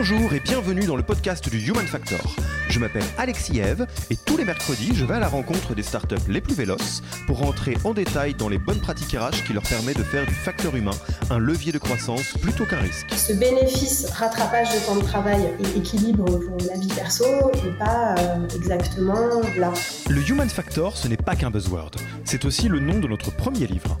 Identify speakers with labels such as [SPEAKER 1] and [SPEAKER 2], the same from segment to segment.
[SPEAKER 1] Bonjour et bienvenue dans le podcast du Human Factor. Je m'appelle Alexis Eve et tous les mercredis, je vais à la rencontre des startups les plus véloces pour rentrer en détail dans les bonnes pratiques RH qui leur permettent de faire du facteur humain un levier de croissance plutôt qu'un risque.
[SPEAKER 2] Ce bénéfice rattrapage de temps de travail et équilibre pour la vie perso n'est pas euh, exactement là.
[SPEAKER 1] Le Human Factor, ce n'est pas qu'un buzzword, c'est aussi le nom de notre premier livre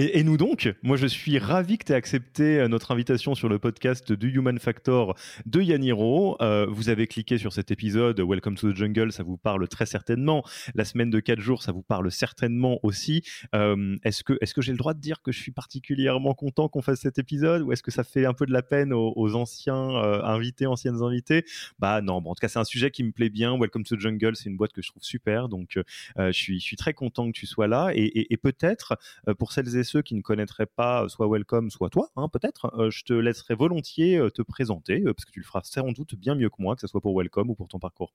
[SPEAKER 1] Et, nous donc, moi je suis ravi que tu aies accepté euh, notre invitation sur le podcast du Human Factor de Yaniro. Euh, vous avez cliqué sur cet épisode, Welcome to the Jungle, ça vous parle très certainement. La semaine de 4 jours, ça vous parle certainement aussi. Euh, est-ce que, est que j'ai le droit de dire que je suis particulièrement content qu'on fasse cet épisode ou est-ce que ça fait un peu de la peine aux, anciens invités, anciennes invitées Bah non, bon, en tout cas c'est un sujet qui me plaît bien. Welcome to the Jungle, c'est une boîte que je trouve super, donc je, suis, je suis très content que tu sois là. Et, et peut-être, pour celles et ceux qui ne connaîtraient pas euh, soit Welcome, soit toi, hein, peut-être, euh, je te laisserai volontiers euh, te présenter, parce que tu le feras sans doute bien mieux que moi, que ce soit pour Welcome ou pour ton parcours.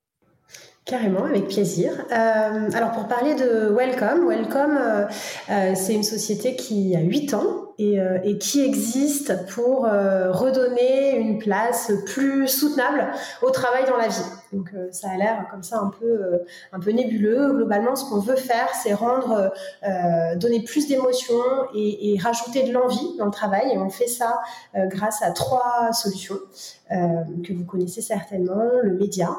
[SPEAKER 2] Carrément, avec plaisir. alors pour parler de Welcome, Welcome, c'est une société qui a 8 ans et, et qui existe pour redonner une place plus soutenable au travail dans la vie. Donc euh, ça a l'air comme ça un peu, euh, un peu nébuleux. Globalement, ce qu'on veut faire, c'est rendre, euh, donner plus d'émotions et, rajouter de l'envie dans le travail. Et on fait ça grâce à trois solutions que vous connaissez certainement. Le média,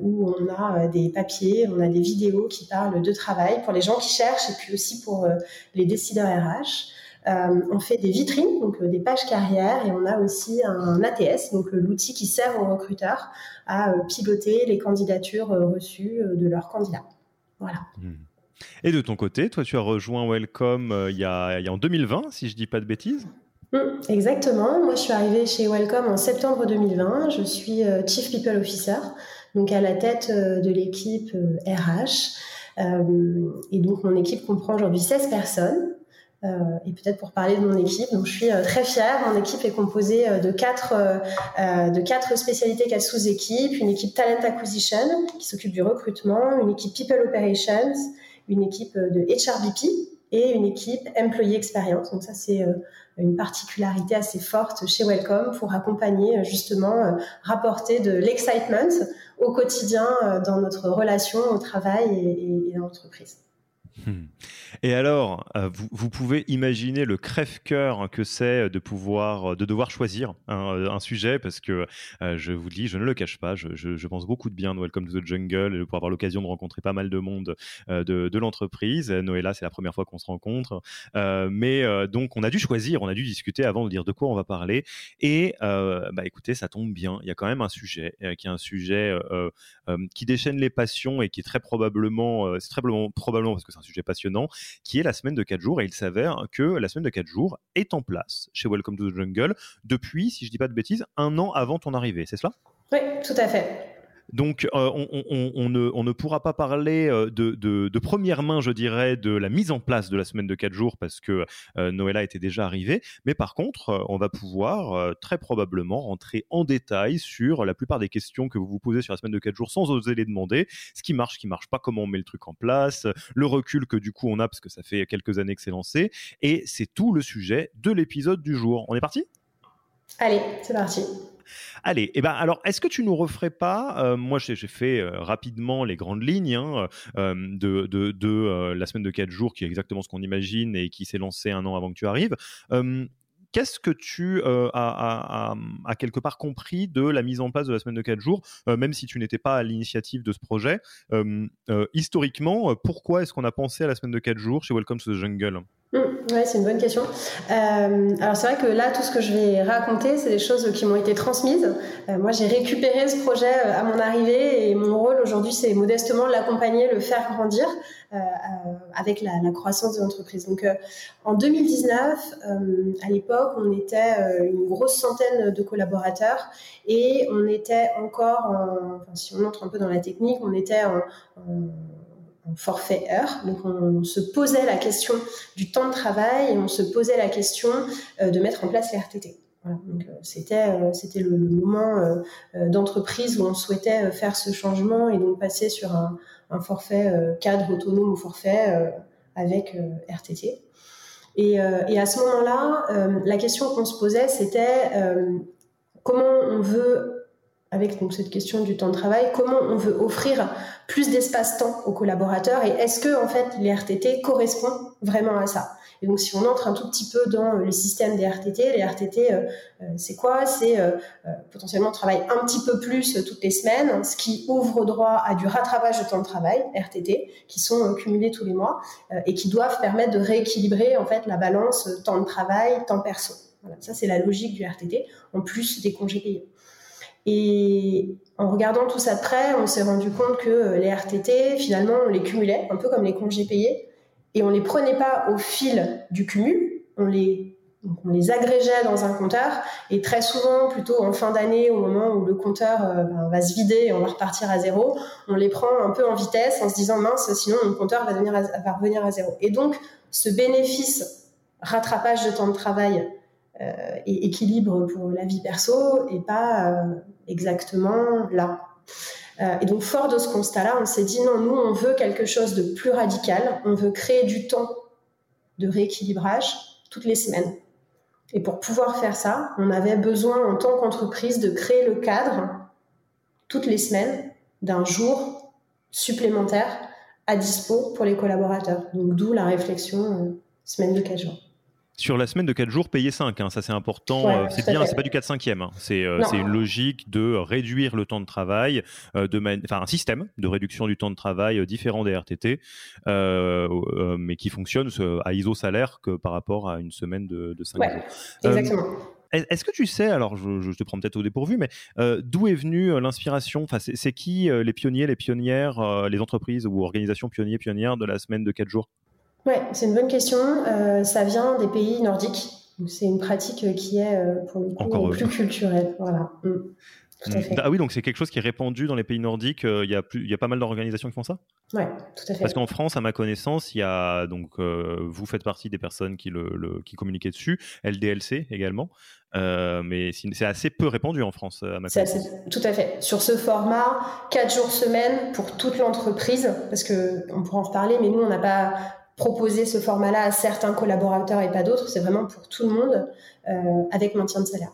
[SPEAKER 2] où on a des papiers, on a des vidéos qui parlent de travail pour les gens qui cherchent et puis aussi pour les décideurs RH. Euh, on fait des vitrines, donc euh, des pages carrières, et on a aussi un ATS, donc euh, l'outil qui sert aux recruteurs à piloter les candidatures reçues de leurs candidats. Voilà. Hmm.
[SPEAKER 1] Et de ton côté, toi, tu as rejoint Welcome il, y a, en 2020, si je dis pas de bêtises.
[SPEAKER 2] Hmm, exactement. Moi, je suis arrivée chez Welcome en septembre 2020. Je suis Chief People Officer, donc à la tête de l'équipe RH. et donc, mon équipe comprend aujourd'hui 16 personnes. Euh, et peut-être pour parler de mon équipe, donc je suis euh, très fière. Mon équipe est composée euh, de quatre spécialités, quatre sous-équipes. Une équipe talent acquisition qui s'occupe du recrutement, une équipe people operations, une équipe de HRBP et une équipe employee experience. Donc ça c'est une particularité assez forte chez Welcome pour accompagner justement rapporter de l'excitement au quotidien dans notre relation au travail et, et, et dans l'entreprise.
[SPEAKER 1] Hmm. Et alors, euh, vous, pouvez imaginer le crève-cœur que c'est de pouvoir, de devoir choisir un, sujet, parce que euh, je vous dis, je ne le cache pas, je, pense beaucoup de bien de Welcome to the Jungle, pour avoir l'occasion de rencontrer pas mal de monde euh, de, l'entreprise. Noëlla, c'est la première fois qu'on se rencontre, mais donc on a dû choisir, on a dû discuter avant de dire de quoi on va parler. Et bah écoutez, ça tombe bien, il y a quand même un sujet qui est un sujet qui déchaîne les passions et qui est très probablement, très probablement parce que c'est sujet passionnant, qui est la semaine de 4 jours. Et il s'avère que la semaine de 4 jours est en place chez Welcome to the Jungle depuis, si je dis pas de bêtises, un an avant ton arrivée. C'est cela?
[SPEAKER 2] Oui, tout à fait.
[SPEAKER 1] Donc, euh, on, ne, pourra pas parler euh, de, première main, je dirais, de la mise en place de la semaine de 4 jours parce que euh, Noëlla était déjà arrivée. Mais par contre, on va pouvoir très probablement rentrer en détail sur la plupart des questions que vous vous posez sur la semaine de 4 jours sans oser les demander. Ce qui marche, ce qui marche pas, comment on met le truc en place, le recul que du coup on a parce que ça fait quelques années que c'est lancé. Et c'est tout le sujet de l'épisode du jour. On est parti?
[SPEAKER 2] Allez, c'est parti.
[SPEAKER 1] Allez, eh ben alors, est-ce que tu nous referais pas euh, Moi, j'ai fait euh, rapidement les grandes lignes hein, euh, de, la semaine de 4 jours, qui est exactement ce qu'on imagine et qui s'est lancé un an avant que tu arrives. Qu'est-ce que tu as, quelque part compris de la mise en place de la semaine de 4 jours, même si tu n'étais pas à l'initiative de ce projet? Historiquement, pourquoi est-ce qu'on a pensé à la semaine de 4 jours chez Welcome to the Jungle?
[SPEAKER 2] Mmh, oui, c'est une bonne question. Euh, alors c'est vrai que là, tout ce que je vais raconter, c'est des choses qui m'ont été transmises. Euh, moi, j'ai récupéré ce projet euh, à mon arrivée et mon rôle aujourd'hui, c'est modestement l'accompagner, le faire grandir avec la, croissance de l'entreprise. Donc en 2019, à l'époque, on était une grosse centaine de collaborateurs et on était encore, enfin, si on entre un peu dans la technique, on était en forfait heure. Donc on, se posait la question du temps de travail et on se posait la question euh, de mettre en place les RTT. Donc euh, c'était euh, c'était le, moment d'entreprise où on souhaitait faire ce changement et donc passer sur un, un forfait cadre autonome ou forfait avec RTT. Et, et, à ce moment-là, la question qu'on se posait, c'était comment on veut avec donc cette question du temps de travail, comment on veut offrir plus d'espace-temps aux collaborateurs et est-ce que en fait les RTT correspondent vraiment à ça? Et donc si on entre un tout petit peu dans le système des RTT, les RTT euh, euh, c'est quoi? C'est euh, potentiellement travailler un petit peu plus toutes les semaines, ce qui ouvre droit à du rattrapage de temps de travail RTT qui sont cumulés tous les mois et qui doivent permettre de rééquilibrer en fait la balance temps de travail, temps perso. Voilà, ça c'est la logique du RTT en plus des congés payés. Et en regardant tout ça de près, on s'est rendu compte que euh, les RTT, finalement, on les cumulait, un peu comme les congés payés, et on les prenait pas au fil du cumul, on les, on les agrégeait dans un compteur, et très souvent, plutôt en fin d'année, au moment où le compteur euh, ben, va se vider et on va repartir à zéro, on les prend un peu en vitesse en se disant mince, sinon mon compteur va, revenir à zéro. Et donc, ce bénéfice rattrapage de temps de travail et équilibre pour la vie perso et pas euh, exactement là. Euh, et donc, fort de ce constat-là, on s'est dit non, nous, on veut quelque chose de plus radical. On veut créer du temps de rééquilibrage toutes les semaines. Et pour pouvoir faire ça, on avait besoin, en tant qu'entreprise, de créer le cadre toutes les semaines d'un jour supplémentaire à dispo pour les collaborateurs. Donc, d'où la réflexion semaine de 4 jours
[SPEAKER 1] sur la semaine de 4 jours, payer 5. Hein, ça, c'est important. Euh, c'est bien, c'est pas du 4 5 e C'est une logique de réduire le temps de travail, euh, de enfin, un système de réduction du temps de travail euh, différent des RTT, mais qui fonctionne à ISO salaire que par rapport à une semaine de, de 5 jours.
[SPEAKER 2] Exactement.
[SPEAKER 1] Est-ce que tu sais, alors je, te prends peut-être au dépourvu, mais d'où est venue l'inspiration? Enfin, C'est qui les pionniers, les pionnières, les entreprises ou organisations pionniers, pionnières de la semaine de 4 jours?
[SPEAKER 2] Ouais, c'est une bonne question. Euh, ça vient des pays nordiques. C'est une pratique qui est, euh, pour le coup, plus culturelle. Voilà. Mm.
[SPEAKER 1] Tout à mm. fait. Ah oui, donc c'est quelque chose qui est répandu dans les pays nordiques. Euh, il y, a il y a pas mal d'organisations qui font ça?
[SPEAKER 2] Oui, tout à fait.
[SPEAKER 1] Parce qu'en France, à ma connaissance, il y a donc vous faites partie des personnes qui, le, qui communiquaient dessus, LDLC également. mais c'est assez peu répandu en France, à ma connaissance.
[SPEAKER 2] tout à fait. Sur ce format, 4 jours semaine pour toute l'entreprise, parce qu'on pourra en reparler, mais nous, on n'a pas proposer ce format-là à certains collaborateurs et pas d'autres. C'est vraiment pour tout le monde euh, avec maintien de salaire.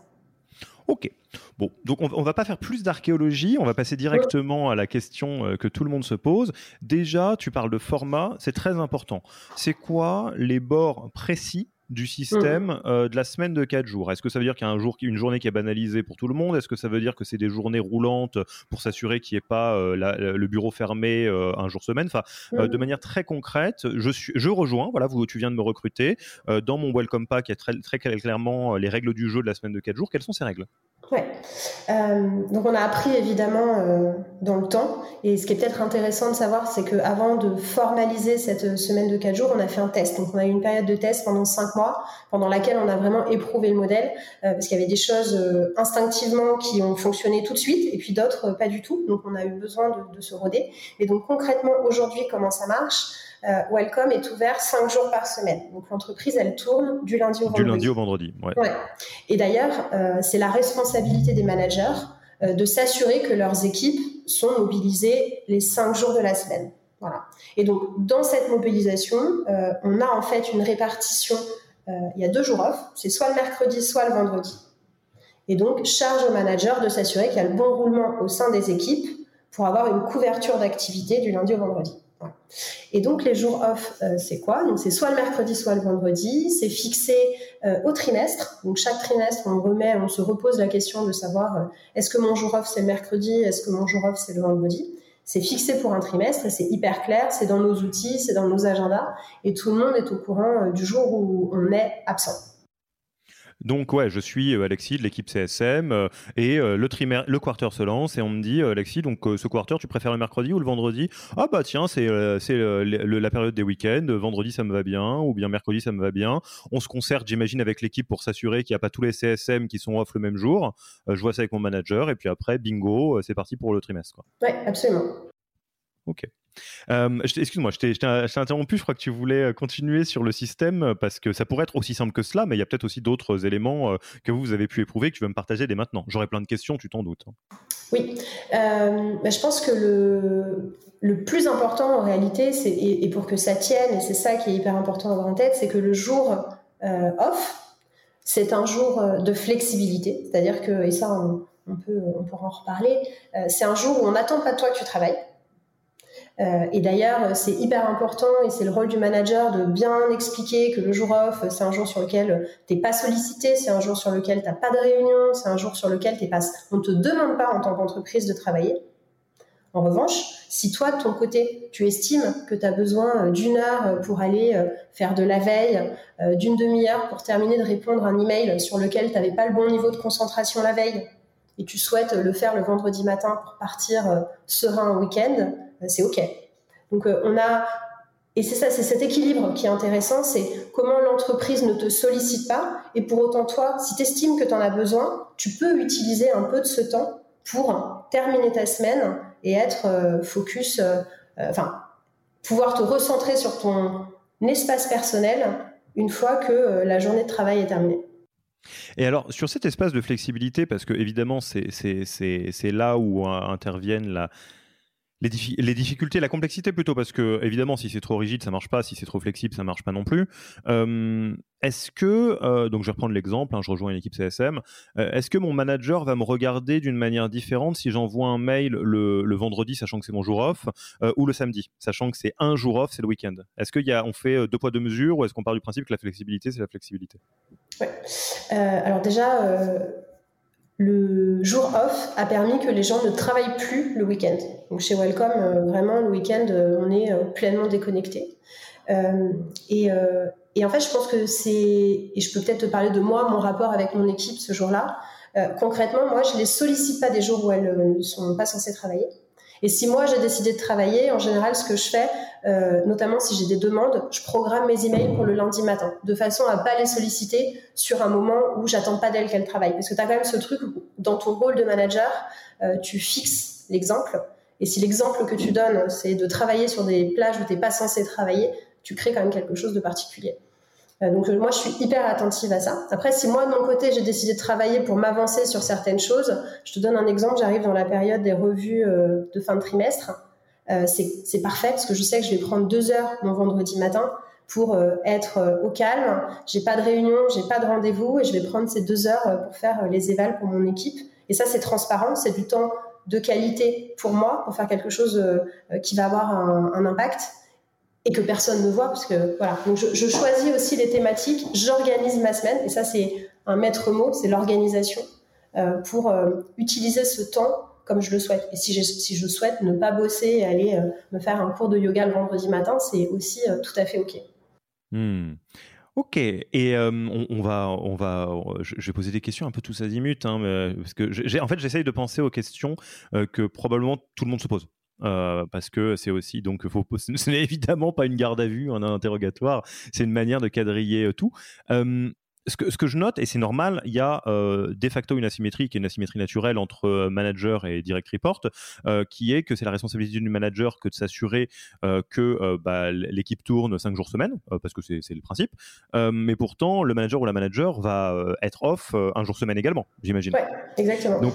[SPEAKER 1] Ok. Bon, donc on, ne va pas faire plus d'archéologie, on va passer directement à la question euh, que tout le monde se pose. Déjà, tu parles de format, c'est très important. C'est quoi les bords précis du système mm. euh, de la semaine de 4 jours Est-ce que ça veut dire qu'il y a un jour, une journée qui est banalisée pour tout le monde? Est-ce que ça veut dire que c'est des journées roulantes pour s'assurer qu'il n'y ait pas euh, le bureau fermé euh, un jour semaine? Enfin, de mm. manière très concrète, je, suis, je rejoins, voilà, vous, tu viens de me recruter, dans mon Welcome Pack, il y a très, très clairement les règles du jeu de la semaine de 4 jours. Quelles sont ces règles?
[SPEAKER 2] Ouais. donc on a appris évidemment dans le temps. Et ce qui est peut-être intéressant de savoir, c'est qu'avant de formaliser cette semaine de 4 jours, on a fait un test. Donc on a eu une période de test pendant 5 mois pendant laquelle on a vraiment éprouvé le modèle, euh, parce qu'il y avait des choses euh, instinctivement qui ont fonctionné tout de suite, et puis d'autres euh, pas du tout. Donc on a eu besoin de, se roder. Et donc concrètement, aujourd'hui, comment ça marche? Welcome est ouvert 5 jours par semaine. Donc l'entreprise, elle tourne du lundi au vendredi.
[SPEAKER 1] Du lundi au vendredi, ouais.
[SPEAKER 2] Et d'ailleurs, c'est la responsabilité des managers de s'assurer que leurs équipes sont mobilisées les 5 jours de la semaine. Voilà. Et donc, dans cette mobilisation, on a en fait une répartition euh, il y a deux jours off, c'est soit le mercredi, soit le vendredi. Et donc, charge au manager de s'assurer qu'il y a le bon roulement au sein des équipes pour avoir une couverture d'activité du lundi au vendredi. Et donc les jours off, euh, c'est quoi? Donc c'est soit le mercredi, soit le vendredi. C'est fixé euh, au trimestre. Donc chaque trimestre, on remet, on se repose la question de savoir est-ce que mon jour off c'est le mercredi, est-ce que mon jour off c'est le vendredi? C'est fixé pour un trimestre, c'est hyper clair, c'est dans nos outils, c'est dans nos agendas, et tout le monde est au courant euh, du jour où on est absent.
[SPEAKER 1] Donc ouais, je suis euh, Alexis de l'équipe CSM euh, et le trimestre, le quarter se lance et on me dit Alexis, donc ce quarter, tu préfères le mercredi ou le vendredi? Ah bah tiens, c'est c'est la période des week-ends. Vendredi ça me va bien ou bien mercredi ça me va bien. On se concerte, j'imagine, avec l'équipe pour s'assurer qu'il n'y a pas tous les CSM qui sont off le même jour. je vois ça avec mon manager et puis après, bingo, c'est parti pour le trimestre.
[SPEAKER 2] Oui, absolument.
[SPEAKER 1] Ok. Euh, excuse-moi, je t'ai interrompu. Je crois que tu voulais euh, continuer sur le système euh, parce que ça pourrait être aussi simple que cela, mais il y a peut-être aussi d'autres éléments que vous, avez pu éprouver que tu veux me partager dès maintenant. J'aurais plein de questions, tu t'en doutes. Hein.
[SPEAKER 2] Oui, bah, je pense que le, plus important en réalité, et, pour que ça tienne, et c'est ça qui est hyper important à avoir en tête, c'est que le jour off, c'est un jour de flexibilité. C'est-à-dire que, et ça, on, peut, on pourra en reparler, c'est un jour où on n'attend pas de toi que tu travailles et d'ailleurs, c'est hyper important et c'est le rôle du manager de bien expliquer que le jour off, c'est un jour sur lequel tu n'es pas sollicité, c'est un jour sur lequel tu n'as pas de réunion, c'est un jour sur lequel t'es pas, on te demande pas en tant qu'entreprise de travailler. En revanche, si toi, de ton côté, tu estimes que tu as besoin d'une heure pour aller euh, faire de la veille, euh, d'une demi-heure pour terminer de répondre à un email sur lequel tu n'avais pas le bon niveau de concentration la veille, et tu souhaites le faire le vendredi matin pour partir serein au week-end, euh, c'est OK. Donc euh, on a et c'est ça, c'est cet équilibre qui est intéressant, c'est comment l'entreprise ne te sollicite pas, et pour autant toi, si tu estimes que tu en as besoin, tu peux utiliser un peu de ce temps pour terminer ta semaine et être euh, focus, enfin, pouvoir te recentrer sur ton espace personnel une fois que la journée de travail est terminée.
[SPEAKER 1] Et alors, sur cet espace de flexibilité, parce que évidemment, c'est là où interviennent la, les, difficultés, la complexité plutôt, parce que évidemment, si c'est trop rigide, ça marche pas. Si c'est trop flexible, ça marche pas non plus. Euh, est-ce que, euh, donc je vais reprendre l'exemple, hein, je rejoins une équipe CSM. Euh, est-ce que mon manager va me regarder d'une manière différente si j'envoie un mail le, vendredi, sachant que c'est mon jour off, ou le samedi, sachant que c'est un jour off, c'est le week-end? Est-ce qu'on fait deux poids deux mesures, ou est-ce qu'on part du principe que la flexibilité, c'est la flexibilité?
[SPEAKER 2] Ouais. alors déjà le jour off a permis que les gens ne travaillent plus le week-end. Donc chez Welcome, euh, vraiment, le week-end, euh, on est euh, pleinement déconnecté. et, en fait, je pense que c'est, et je peux peut-être te parler de moi, mon rapport avec mon équipe ce jour-là. concrètement, moi, je les sollicite pas des jours où elles ne sont pas censées travailler. Et si moi j'ai décidé de travailler, en général, ce que je fais, euh, notamment si j'ai des demandes, je programme mes emails pour le lundi matin, de façon à pas les solliciter sur un moment où j'attends pas d'elles qu'elles travaillent. Parce que tu as quand même ce truc où, dans ton rôle de manager, euh, tu fixes l'exemple. Et si l'exemple que tu donnes, c'est de travailler sur des plages où tu n'es pas censé travailler, tu crées quand même quelque chose de particulier. Euh, donc moi, je suis hyper attentive à ça. Après, si moi, de mon côté, j'ai décidé de travailler pour m'avancer sur certaines choses, je te donne un exemple, j'arrive dans la période des revues euh, de fin de trimestre. Euh, c'est parfait parce que je sais que je vais prendre deux heures mon vendredi matin pour être au calme. J'ai pas de réunion, j'ai pas de rendez-vous et je vais prendre ces deux heures pour faire les évals pour mon équipe. Et ça, c'est transparent, c'est du temps de qualité pour moi, pour faire quelque chose qui va avoir un, impact et que personne ne voit, parce que voilà. Donc je, choisis aussi les thématiques, j'organise ma semaine, et ça c'est un maître mot, c'est l'organisation, euh, pour euh, utiliser ce temps comme je le souhaite. Et si, je souhaite ne pas bosser et aller euh, me faire un cours de yoga le vendredi matin, c'est aussi tout à fait OK.
[SPEAKER 1] Hmm. Ok, et on, va, on va, je, vais poser des questions un peu tous azimuts, hein, parce que en fait, j'essaye de penser aux questions que probablement tout le monde se pose. Parce que c'est aussi donc faut, ce n'est évidemment pas une garde à vue, un interrogatoire, c'est une manière de quadriller tout ce que, ce que, je note, et c'est normal, il y a euh, de facto une asymétrie qui est une asymétrie naturelle entre euh, manager et direct report, euh, qui est que c'est la responsabilité du manager que de s'assurer que bah, l'équipe tourne 5 jours semaine, parce que c'est le principe. mais pourtant, le manager ou la manager va être off un jour semaine également, j'imagine.
[SPEAKER 2] Oui, exactement.
[SPEAKER 1] Donc,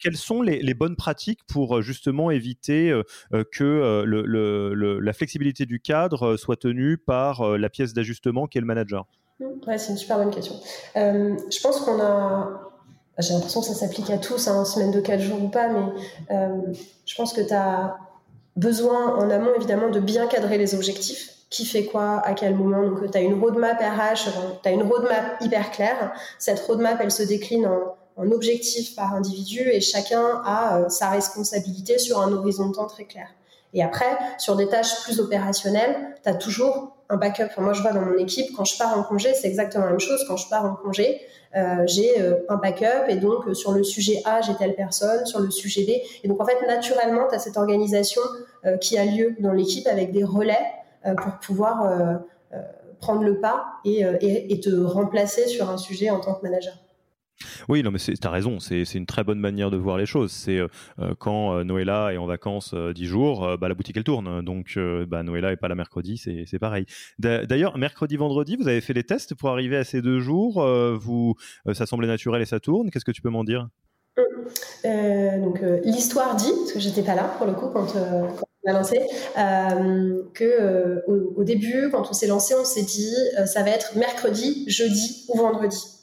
[SPEAKER 1] quelles sont les, bonnes pratiques pour justement éviter que le, le, la flexibilité du cadre soit tenue par la pièce d'ajustement qui est le manager?
[SPEAKER 2] Ouais, c'est une super bonne question. Euh, je pense qu'on a. J'ai l'impression que ça s'applique à tous, hein, en semaine de 4 jours ou pas, mais euh, je pense que tu as besoin en amont, évidemment, de bien cadrer les objectifs. Qui fait quoi, à quel moment? Donc, tu as une roadmap RH, tu as une roadmap hyper claire. Cette roadmap, elle se décline en, en objectifs par individu et chacun a euh, sa responsabilité sur un horizon de temps très clair. Et après, sur des tâches plus opérationnelles, tu as toujours un backup. moi, je vois dans mon équipe, quand je pars en congé, c'est exactement la même chose. Quand je pars en congé, euh, j'ai euh, un backup et donc sur le sujet A, j'ai telle personne, sur le sujet B. Et donc, en fait, naturellement, tu as cette organisation qui a lieu dans l'équipe avec des relais pour pouvoir prendre le pas et te remplacer sur un sujet en tant que manager.
[SPEAKER 1] Oui, non, mais tu as raison, c'est une très bonne manière de voir les choses. C'est euh, euh, quand euh, Noëlla est en vacances 10 jours, bah, la boutique elle tourne. Donc bah, Noëlla n'est pas là mercredi, c'est pareil. D'ailleurs, mercredi, vendredi, vous avez fait les tests pour arriver à ces deux jours. ça semblait naturel et ça tourne. Qu'est-ce que tu peux m'en dire?
[SPEAKER 2] L'histoire dit, parce que j'étais pas là pour le coup quand, on a lancé, que au, début, quand on s'est lancé, on s'est dit ça va être mercredi, jeudi ou vendredi.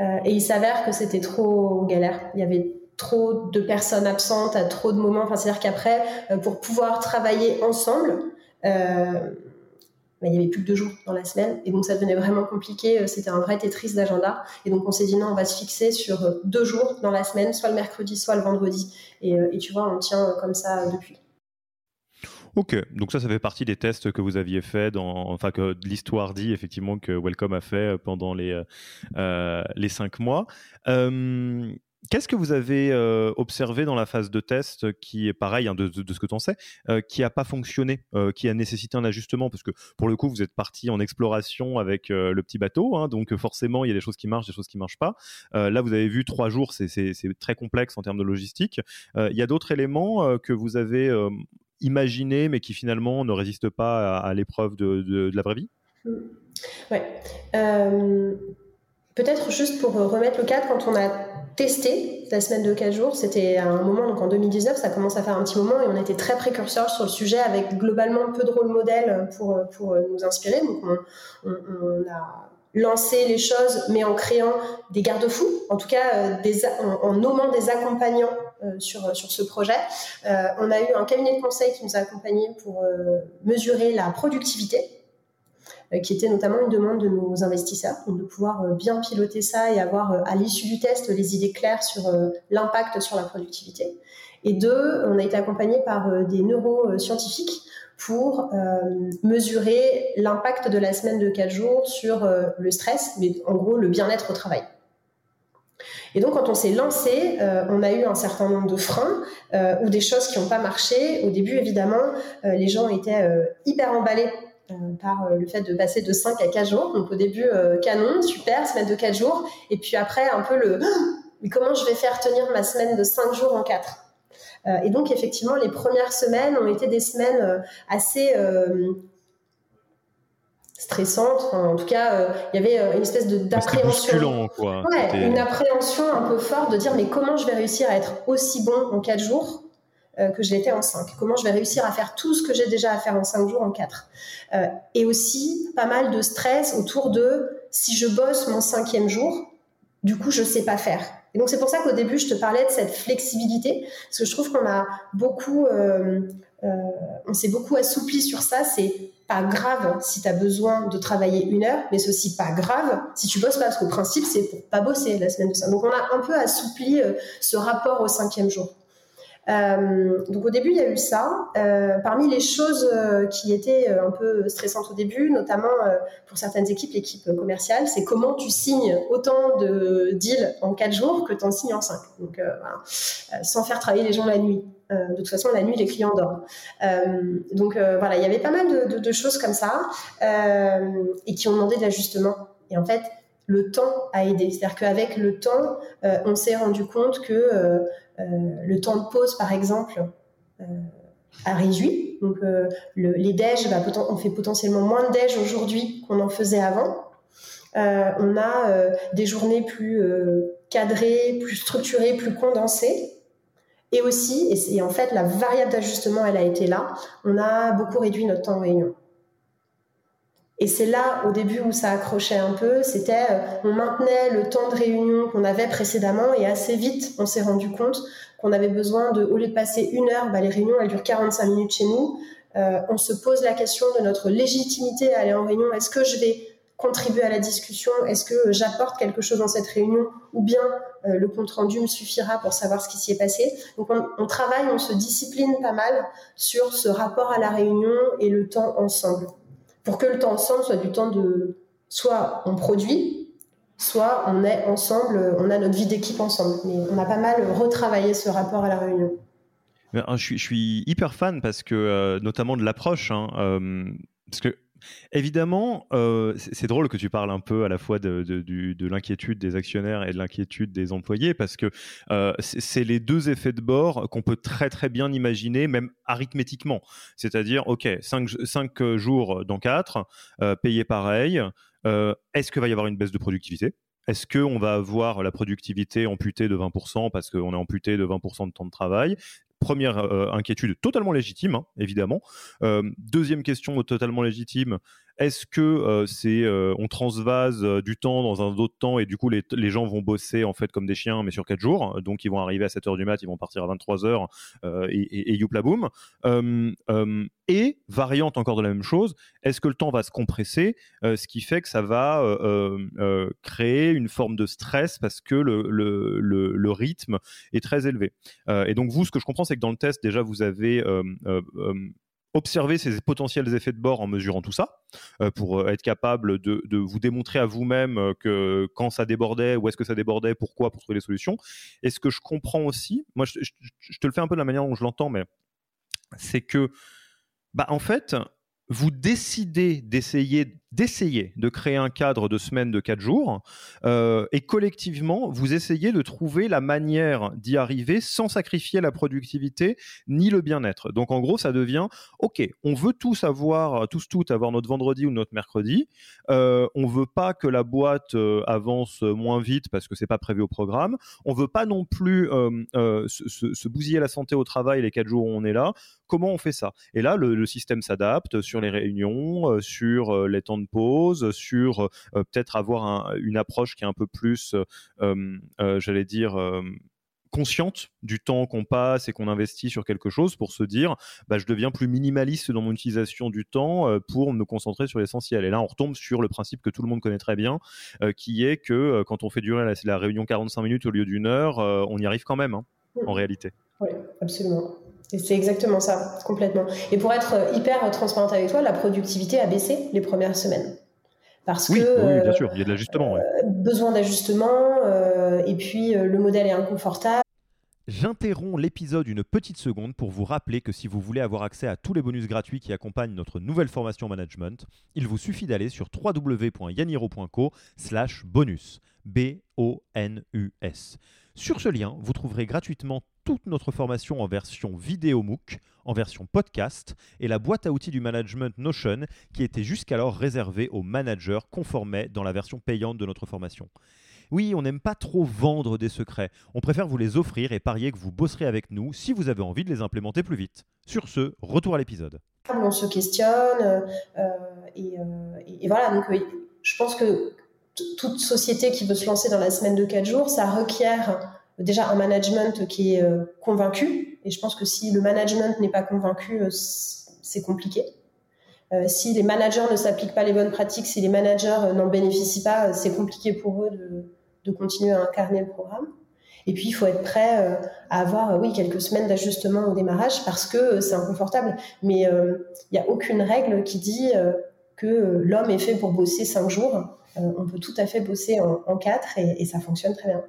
[SPEAKER 2] Euh, et il s'avère que c'était trop galère. Il y avait trop de personnes absentes à trop de moments. Enfin, c'est-à-dire qu'après, euh, pour pouvoir travailler ensemble, euh, bah, il n'y avait plus que deux jours dans la semaine. Et donc, ça devenait vraiment compliqué. C'était un vrai Tetris d'agenda. Et donc, on s'est dit, non, on va se fixer sur deux jours dans la semaine, soit le mercredi, soit le vendredi. Et, et tu vois, on tient comme ça depuis.
[SPEAKER 1] Ok, donc ça, ça fait partie des tests que vous aviez fait, dans, enfin que l'histoire dit effectivement que Welcome a fait euh, pendant les, euh, euh, les cinq mois. Qu'est-ce que vous avez observé dans la phase de test qui est pareil hein, de, ce que tu en sais, qui n'a pas fonctionné, qui a nécessité un ajustement? Parce que pour le coup, vous êtes parti en exploration avec le petit bateau, hein, donc forcément, il y a des choses qui marchent, des choses qui ne marchent pas. là, vous avez vu trois jours, c'est très complexe en termes de logistique. Il y a d'autres éléments que vous avez imaginé, mais qui finalement ne résistent pas à, l'épreuve de, la vraie vie?
[SPEAKER 2] Ouais. Euh, peut-être juste pour remettre le cadre, quand on a testé la semaine de 4 jours, c'était à un moment, donc en 2019, ça commence à faire un petit moment et on était très précurseurs sur le sujet avec globalement peu de rôle modèle pour, pour nous inspirer. Donc on, a lancer les choses, mais en créant des garde-fous, en tout cas euh, en, nommant des accompagnants sur, sur ce projet. Euh, on a eu un cabinet de conseil qui nous a accompagnés pour mesurer la productivité, qui était notamment une demande de nos investisseurs, de pouvoir bien piloter ça et avoir à l'issue du test les idées claires sur l'impact sur la productivité. Et deux, on a été accompagné par des neuroscientifiques pour euh, mesurer l'impact de la semaine de 4 jours sur euh, le stress, mais en gros le bien-être au travail. Et donc, quand on s'est lancé, euh, on a eu un certain nombre de freins ou des choses qui n'ont pas marché. Au début, évidemment, les gens étaient hyper emballés par le fait de passer de 5 à 4 jours. Donc, au début, canon, super, semaine de 4 jours. Et puis après, un peu le mais comment je vais faire tenir ma semaine de 5 jours en 4 euh, et donc, effectivement, les premières semaines ont été des semaines euh, assez euh, stressantes. en tout cas, il y avait une espèce d'appréhension. Ouais, une appréhension un peu forte de dire mais comment je vais réussir à être aussi bon en quatre jours que je l'étais en 5 Comment je vais réussir à faire tout ce que j'ai déjà à faire en 5 jours en 4 Et aussi pas mal de stress autour de si je bosse mon cinquième jour, du coup, je sais pas faire. Et donc, c'est pour ça qu'au début, je te parlais de cette flexibilité, parce que je trouve qu'on a beaucoup, euh, euh, on s'est beaucoup assoupli sur ça. C'est pas grave si tu as besoin de travailler une heure, mais aussi pas grave si tu bosses pas, parce qu'au principe, c'est pour pas bosser la semaine de ça. Donc, on a un peu assoupli euh, ce rapport au cinquième jour. Euh, donc au début, il y a eu ça. Euh, parmi les choses euh, qui étaient un peu stressantes au début, notamment pour certaines équipes, l'équipe commerciale, c'est comment tu signes autant de deals en 4 jours que tu en signes en 5. Donc voilà. sans faire travailler les gens la nuit. de toute façon, la nuit, les clients dorment. donc voilà, il y avait pas mal de, de choses comme ça et qui ont demandé de l'ajustement. Et en fait, le temps a aidé. C'est-à-dire qu'avec le temps, on s'est rendu compte que euh, le temps de pause, par exemple, euh, a réduit. Donc, euh, les déj, bah, on fait potentiellement moins de déj aujourd'hui qu'on en faisait avant. on a des journées plus cadrées, plus structurées, plus condensées. Et aussi, et, en fait, la variable d'ajustement, elle a été là, on a beaucoup réduit notre temps de réunion. Et c'est là, au début, où ça accrochait un peu, c'était, euh, on maintenait le temps de réunion qu'on avait précédemment et assez vite, on s'est rendu compte qu'on avait besoin de, au lieu de passer une heure, bah, les réunions, elles durent 45 minutes chez nous. Euh, on se pose la question de notre légitimité à aller en réunion. Est-ce que je vais contribuer à la discussion? Est-ce que j'apporte quelque chose dans cette réunion? Ou bien euh, le compte-rendu me suffira pour savoir ce qui s'y est passé? Donc on, on, travaille, on se discipline pas mal sur ce rapport à la réunion et le temps ensemble pour que le temps ensemble soit du temps de soit on produit, soit on est ensemble, on a notre vie d'équipe ensemble. Mais on a pas mal retravaillé ce rapport à la réunion.
[SPEAKER 1] Je suis, je suis hyper fan parce que, euh, notamment de l'approche, hein, euh, parce que Évidemment, euh, c'est drôle que tu parles un peu à la fois de, l'inquiétude des actionnaires et de l'inquiétude des employés, parce que euh, c'est les deux effets de bord qu'on peut très très bien imaginer, même arithmétiquement. C'est-à-dire, OK, 5, jours dans 4, euh, payés pareil, est-ce qu'il va y avoir une baisse de productivité? Est-ce qu'on va avoir la productivité amputée de 20% parce qu'on est amputé de 20% de temps de travail? Première euh, inquiétude totalement légitime, hein, évidemment. Euh, deuxième question totalement légitime, est-ce que euh, c'est euh, on transvase euh, du temps dans un autre temps et du coup les, gens vont bosser en fait comme des chiens mais sur 4 jours? Donc ils vont arriver à 7 heures du mat ils vont partir à 23 heures et, et, et youpla boum. Et variante encore de la même chose est-ce que le temps va se compresser ce qui fait que ça va créer une forme de stress parce que le, le rythme est très élevé. Et donc vous ce que je comprends c'est que dans le test déjà vous avez observer ces potentiels effets de bord en mesurant tout ça, euh, pour euh, être capable de, vous démontrer à vous-même euh, que quand ça débordait, où est-ce que ça débordait, pourquoi, pour trouver les solutions. Et ce que je comprends aussi, moi je, te le fais un peu de la manière dont je l'entends, mais c'est que, bah, en fait, vous décidez d'essayer d'essayer de créer un cadre de semaine de 4 jours euh, et collectivement vous essayez de trouver la manière d'y arriver sans sacrifier la productivité ni le bien-être. Donc en gros ça devient ok on veut tous avoir tous toutes avoir notre vendredi ou notre mercredi. Euh, on veut pas que la boîte euh, avance moins vite parce que c'est pas prévu au programme. On veut pas non plus euh, se, se, bousiller la santé au travail les 4 jours où on est là. Comment on fait ça? Et là le, le système s'adapte sur les réunions, sur les temps de pause, sur euh, peut-être avoir une approche qui est un peu plus, euh, euh, j'allais dire, consciente du temps qu'on passe et qu'on investit sur quelque chose pour se dire bah, je deviens plus minimaliste dans mon utilisation du temps pour me concentrer sur l'essentiel. Et là, on retombe sur le principe que tout le monde connaît très bien, qui est que quand on fait durer la, la, réunion 45 minutes au lieu d'une heure, on y arrive quand même, hein, en réalité.
[SPEAKER 2] Oui, absolument. C'est exactement ça, complètement. Et pour être hyper transparente avec toi, la productivité a baissé les premières semaines.
[SPEAKER 1] Parce oui, que, oui, bien sûr, il y a de l'ajustement. Euh,
[SPEAKER 2] besoin d'ajustement, euh, et puis euh, le modèle est inconfortable.
[SPEAKER 1] J'interromps l'épisode une petite seconde pour vous rappeler que si vous voulez avoir accès à tous les bonus gratuits qui accompagnent notre nouvelle formation management, il vous suffit d'aller sur www.yaniro.co slash bonus. B-O-N-U-S. Sur ce lien, vous trouverez gratuitement toute notre formation en version vidéo MOOC, en version podcast et la boîte à outils du management Notion qui était jusqu'alors réservée aux managers conformés dans la version payante de notre formation. Oui, on n'aime pas trop vendre des secrets. On préfère vous les offrir et parier que vous bosserez avec nous si vous avez envie de les implémenter plus vite. Sur ce, retour à l'épisode.
[SPEAKER 2] Toute société qui veut se lancer dans la semaine de 4 jours, ça requiert déjà un management qui est euh, convaincu. Et je pense que si le management n'est pas convaincu, euh, c'est compliqué. Euh, si les managers ne s'appliquent pas les bonnes pratiques, si les managers n'en bénéficient pas, c'est compliqué pour eux de, continuer à incarner le programme. Et puis, il faut être prêt à avoir, oui, quelques semaines d'ajustement au démarrage parce que c'est inconfortable. Mais il n'y a aucune règle qui dit que l'homme est fait pour bosser cinq jours. On peut tout à fait bosser en, quatre et, ça fonctionne très bien.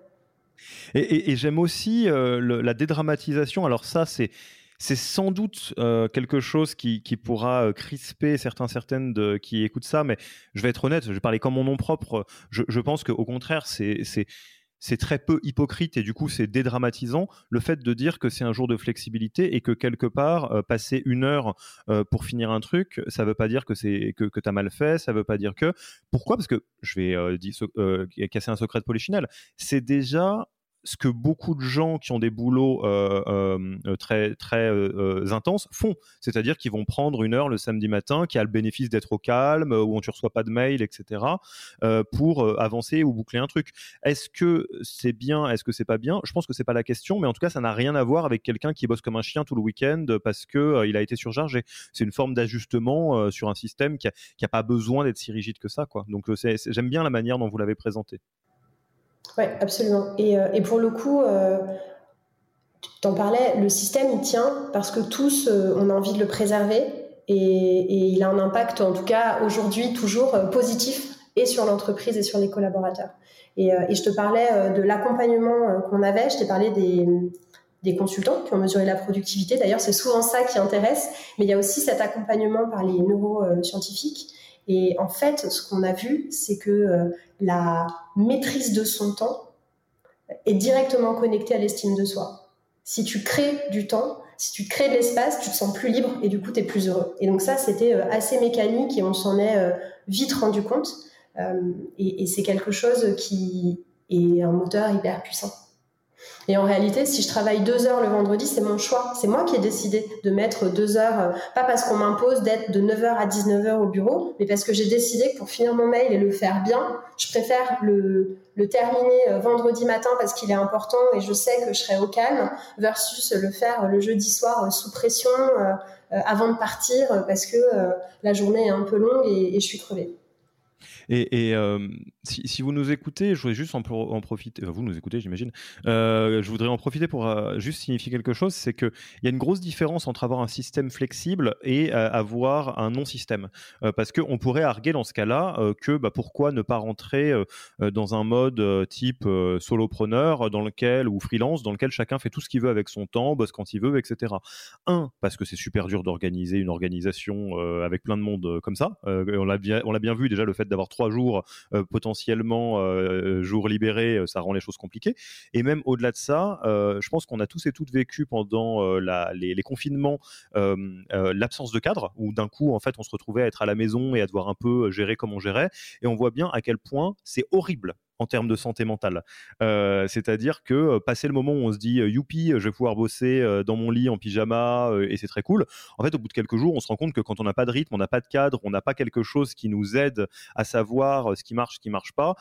[SPEAKER 1] Et, j'aime aussi euh, la dédramatisation. Alors ça, c'est sans doute euh, quelque chose qui, pourra euh, crisper certains, certaines de, qui écoutent ça, mais je vais être honnête, je vais parler comme mon nom propre. Je, je pense qu'au contraire, c'est c'est très peu hypocrite et du coup c'est dédramatisant le fait de dire que c'est un jour de flexibilité et que quelque part passer une heure pour finir un truc ça veut pas dire que c'est que, que tu as mal fait ça veut pas dire que pourquoi? Parce que je vais casser un secret de polichinelle c'est déjà ce que beaucoup de gens qui ont des boulots euh, euh, très très euh, intenses font, c'est-à-dire qu'ils vont prendre une heure le samedi matin, qui a le bénéfice d'être au calme, où on ne reçoit pas de mail, etc., pour avancer ou boucler un truc. Est-ce que c'est bien, est-ce que c'est pas bien? Je pense que c'est pas la question, mais en tout cas, ça n'a rien à voir avec quelqu'un qui bosse comme un chien tout le week-end parce que il a été surchargé. C'est une forme d'ajustement sur un système qui a, pas besoin d'être si rigide que ça, quoi. Donc j'aime bien la manière dont vous l'avez présenté.
[SPEAKER 2] Oui, absolument. Et, euh, et, pour le coup, euh, tu t'en parlais, le système, il tient parce que tous, euh, on a envie de le préserver et, et, il a un impact, en tout cas aujourd'hui, toujours positif et sur l'entreprise et sur les collaborateurs. Et, et je te parlais de l'accompagnement qu'on avait, je t'ai parlé des, des consultants qui ont mesuré la productivité. D'ailleurs, c'est souvent ça qui intéresse, mais il y a aussi cet accompagnement par les neuroscientifiques et en fait, ce qu'on a vu, c'est que euh, la maîtrise de son temps est directement connectée à l'estime de soi. Si tu crées du temps, si tu crées de l'espace, tu te sens plus libre et du coup, tu es plus heureux. Et donc ça, c'était euh, assez mécanique et on s'en est euh, vite rendu compte. et c'est quelque chose qui est un moteur hyper puissant. Et en réalité, si je travaille deux heures le vendredi, c'est mon choix. C'est moi qui ai décidé de mettre deux heures, euh, pas parce qu'on m'impose d'être de 9h à 19h au bureau, mais parce que j'ai décidé que pour finir mon mail et le faire bien, je préfère le, terminer euh, vendredi matin parce qu'il est important et je sais que je serai au calme, versus le faire le jeudi soir euh, sous pression avant de partir parce que la journée est un peu longue et, et je suis crevée.
[SPEAKER 1] Et, euh, si, vous nous écoutez, je voudrais juste en, profiter. vous nous écoutez, j'imagine. Euh, je voudrais en profiter pour euh, juste signifier quelque chose c'est qu'il y a une grosse différence entre avoir un système flexible et avoir un non-système. parce qu'on pourrait arguer dans ce cas-là que bah, pourquoi ne pas rentrer dans un mode type solopreneur dans lequel, ou freelance dans lequel chacun fait tout ce qu'il veut avec son temps, bosse quand il veut, etc. Un, parce que c'est super dur d'organiser une organisation avec plein de monde comme ça. on l'a bien, bien vu déjà le fait d'avoir trois jours euh, potentiellement euh, jours libérés, euh, ça rend les choses compliquées. Et même au-delà de ça, je pense qu'on a tous et toutes vécu pendant les, les, confinements l'absence de cadre, où d'un coup, en fait, on se retrouvait à être à la maison et à devoir un peu gérer comme on gérait. Et on voit bien à quel point c'est horrible en termes de santé mentale. Euh, c'est-à-dire que euh, passer le moment où on se dit euh, youpi, je vais pouvoir bosser dans mon lit en pyjama et c'est très cool. En fait, au bout de quelques jours, on se rend compte que quand on n'a pas de rythme, on n'a pas de cadre, on n'a pas quelque chose qui nous aide à savoir ce qui marche, ce qui marche pas,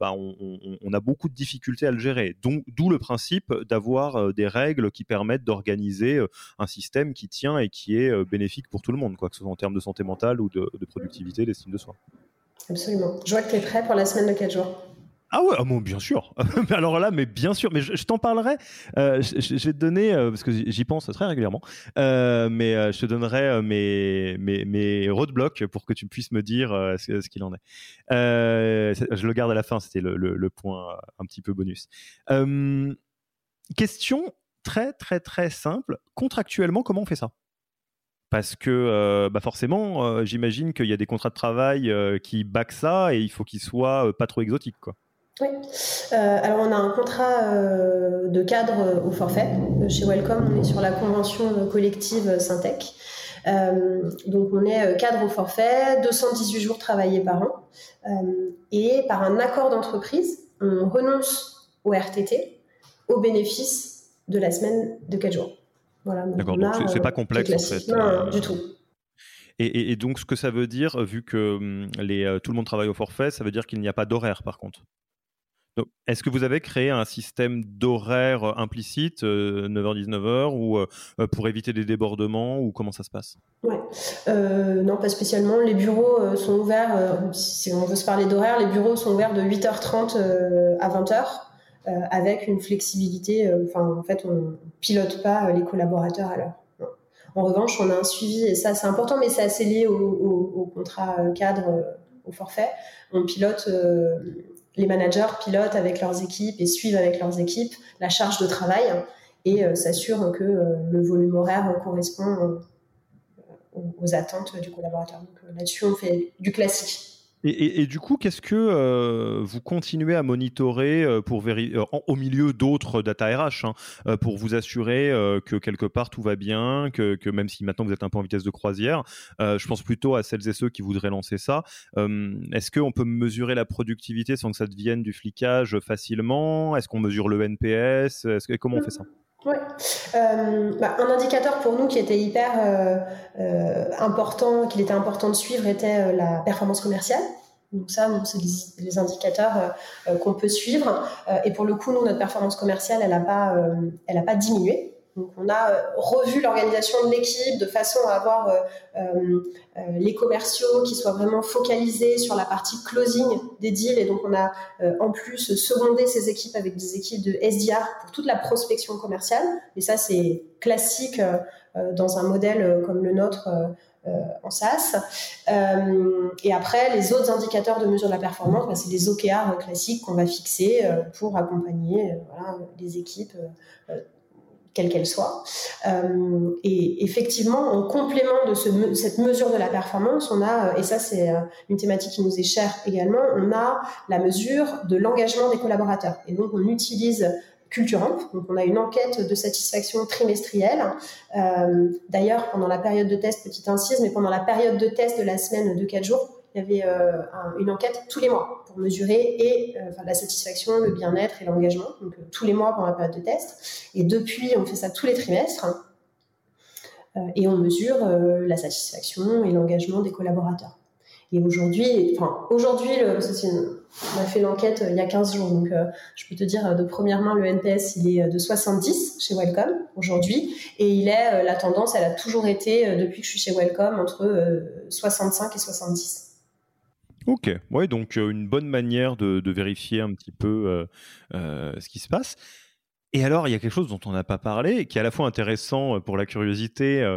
[SPEAKER 1] bah, on, a beaucoup de difficultés à le gérer. Donc, d'où le principe d'avoir des règles qui permettent d'organiser un système qui tient et qui est bénéfique pour tout le monde, quoi que ce soit en termes de santé mentale ou de, de productivité, d'estime de soi.
[SPEAKER 2] Absolument. Je vois que tu es prêt pour la semaine de 4 jours.
[SPEAKER 1] Ah ouais, ah bon, bien sûr. Alors là, mais bien sûr, mais je, t'en parlerai. Euh, je, vais te donner, euh, parce que j'y pense très régulièrement, euh, mais je te donnerai mes, mes, mes, roadblocks pour que tu puisses me dire ce, qu'il en est. je le garde à la fin, c'était le, le, point un petit peu bonus. question très, très, très simple. Contractuellement, comment on fait ça? Parce que bah forcément, j'imagine qu'il y a des contrats de travail qui backent ça et il faut qu'ils soient pas trop exotiques. Quoi.
[SPEAKER 2] Oui. Euh, alors, on a un contrat euh, de cadre au forfait. Chez Welcome, on est sur la convention collective Syntec. Euh, donc, on est cadre au forfait, 218 jours travaillés par an. et par un accord d'entreprise, on renonce au RTT au bénéfice de la semaine de 4 jours.
[SPEAKER 1] Voilà, D'accord, donc c'est pas complexe en fait.
[SPEAKER 2] Non, du tout.
[SPEAKER 1] Et, donc, ce que ça veut dire, vu que hum, les, tout le monde travaille au forfait, ça veut dire qu'il n'y a pas d'horaire par contre. Est-ce que vous avez créé un système d'horaire euh, implicite, 9h-19h, euh, ou euh, pour éviter des débordements, ou comment ça se passe?
[SPEAKER 2] Ouais, non, pas spécialement. Les bureaux sont ouverts, si on veut se parler d'horaire, les bureaux sont ouverts de 8h30 à 20h, avec une flexibilité. Enfin, en fait, on pilote pas les collaborateurs à l'heure. En revanche, on a un suivi, et ça c'est important, mais c'est assez lié au, contrat cadre, au forfait. On pilote les managers pilotent avec leurs équipes et suivent avec leurs équipes la charge de travail et euh, s'assurent que euh, le volume horaire correspond euh, aux, attentes du collaborateur. Donc là-dessus, on fait du classique.
[SPEAKER 1] Et, du coup, qu'est-ce que euh, vous continuez à monitorer euh, pour euh, au milieu d'autres data RH hein, pour vous assurer que quelque part tout va bien, que, même si maintenant vous êtes un peu en vitesse de croisière, je pense plutôt à celles et ceux qui voudraient lancer ça. Est-ce qu'on peut mesurer la productivité sans que ça devienne du flicage facilement? Est-ce qu'on mesure le NPS que, Comment on fait ça?
[SPEAKER 2] Ouais. Bah, un indicateur pour nous qui était hyper important, qu'il était important de suivre, était la performance commerciale. Donc ça, c'est les, indicateurs qu'on peut suivre. et pour le coup, nous, notre performance commerciale, elle n'a pas diminué. Donc, on a revu l'organisation de l'équipe de façon à avoir les commerciaux qui soient vraiment focalisés sur la partie closing des deals. Et donc, on a en plus secondé ces équipes avec des équipes de SDR pour toute la prospection commerciale. Et ça, c'est classique dans un modèle comme le nôtre en SaaS. et après, les autres indicateurs de mesure de la performance, bah, c'est les OKR classiques qu'on va fixer pour accompagner les équipes quelle qu'elle soit. Euh, et effectivement, en complément de ce, cette mesure de la performance, on a, et ça c'est euh, une thématique qui nous est chère également, on a la mesure de l'engagement des collaborateurs. Et donc on utilise Culturamp. Donc, on a une enquête de satisfaction trimestrielle. Euh, D'ailleurs, pendant la période de test, petite incise, mais pendant la période de test de la semaine de 4 jours, il y avait euh, une enquête tous les mois pour mesurer et euh, la satisfaction, le bien-être et l'engagement, donc euh, tous les mois pendant la période de test. Et depuis, on fait ça tous les trimestres et on mesure la satisfaction et l'engagement des collaborateurs. Et aujourd'hui, enfin aujourd'hui, on a fait l'enquête il y a 15 jours, donc je peux te dire de première main, le NPS il est de 70 chez Welcome aujourd'hui, et il est la tendance, elle a toujours été depuis que je suis chez Welcome entre 65 et 70.
[SPEAKER 1] Ok, ouais, donc une bonne manière de, vérifier un petit peu ce qui se passe. Et alors, il y a quelque chose dont on n'a pas parlé, qui est à la fois intéressant pour la curiosité